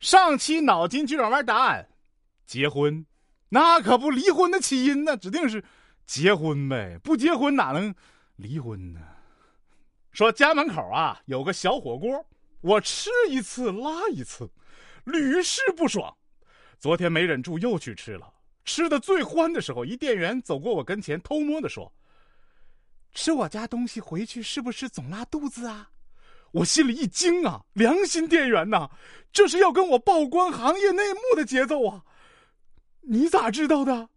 上期脑筋急转弯答案：结婚，那可不离婚的起因呢，指定是结婚呗。不结婚哪能离婚呢？说家门口啊有个小火锅，我吃一次拉一次，屡试不爽。昨天没忍住又去吃了，吃的最欢的时候，一店员走过我跟前，偷摸的说：“吃我家东西回去是不是总拉肚子啊？”我心里一惊啊，良心店员呐，这是要跟我曝光行业内幕的节奏啊！你咋知道的？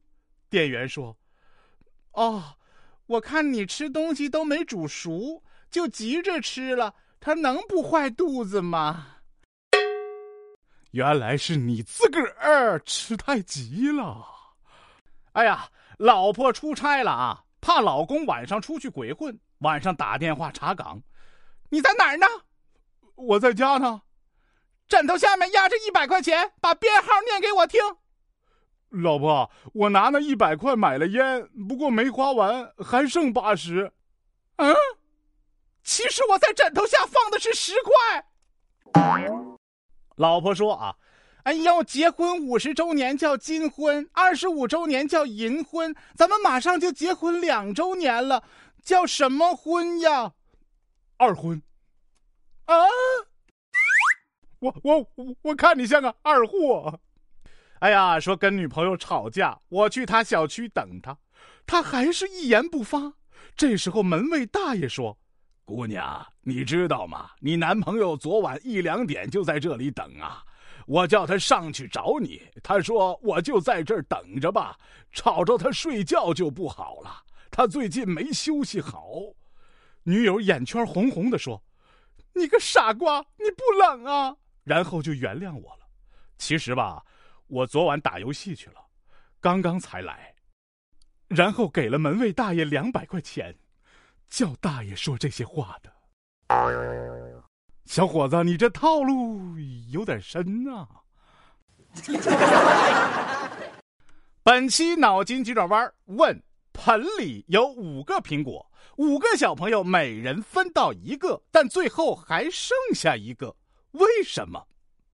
店员说：“哦，我看你吃东西都没煮熟，就急着吃了，它能不坏肚子吗？”原来是你自个儿吃太急了。哎呀，老婆出差了啊，怕老公晚上出去鬼混，晚上打电话查岗。你在哪儿呢？我在家呢。枕头下面压着一百块钱，把编号念给我听。老婆，我拿那一百块买了烟，不过没花完，还剩八十。嗯，其实我在枕头下放的是十块。老婆说啊，哎呦，结婚五十周年叫金婚，二十五周年叫银婚，咱们马上就结婚两周年了，叫什么婚呀？二婚，啊！我我我看你像个二货。哎呀，说跟女朋友吵架，我去他小区等他，他还是一言不发。这时候门卫大爷说：“姑娘，你知道吗？你男朋友昨晚一两点就在这里等啊。我叫他上去找你，他说我就在这儿等着吧，吵着他睡觉就不好了。他最近没休息好。”女友眼圈红红的说：“你个傻瓜，你不冷啊？”然后就原谅我了。其实吧，我昨晚打游戏去了，刚刚才来，然后给了门卫大爷两百块钱，叫大爷说这些话的。小伙子，你这套路有点深啊！本期脑筋急转弯问。盆里有五个苹果，五个小朋友每人分到一个，但最后还剩下一个，为什么？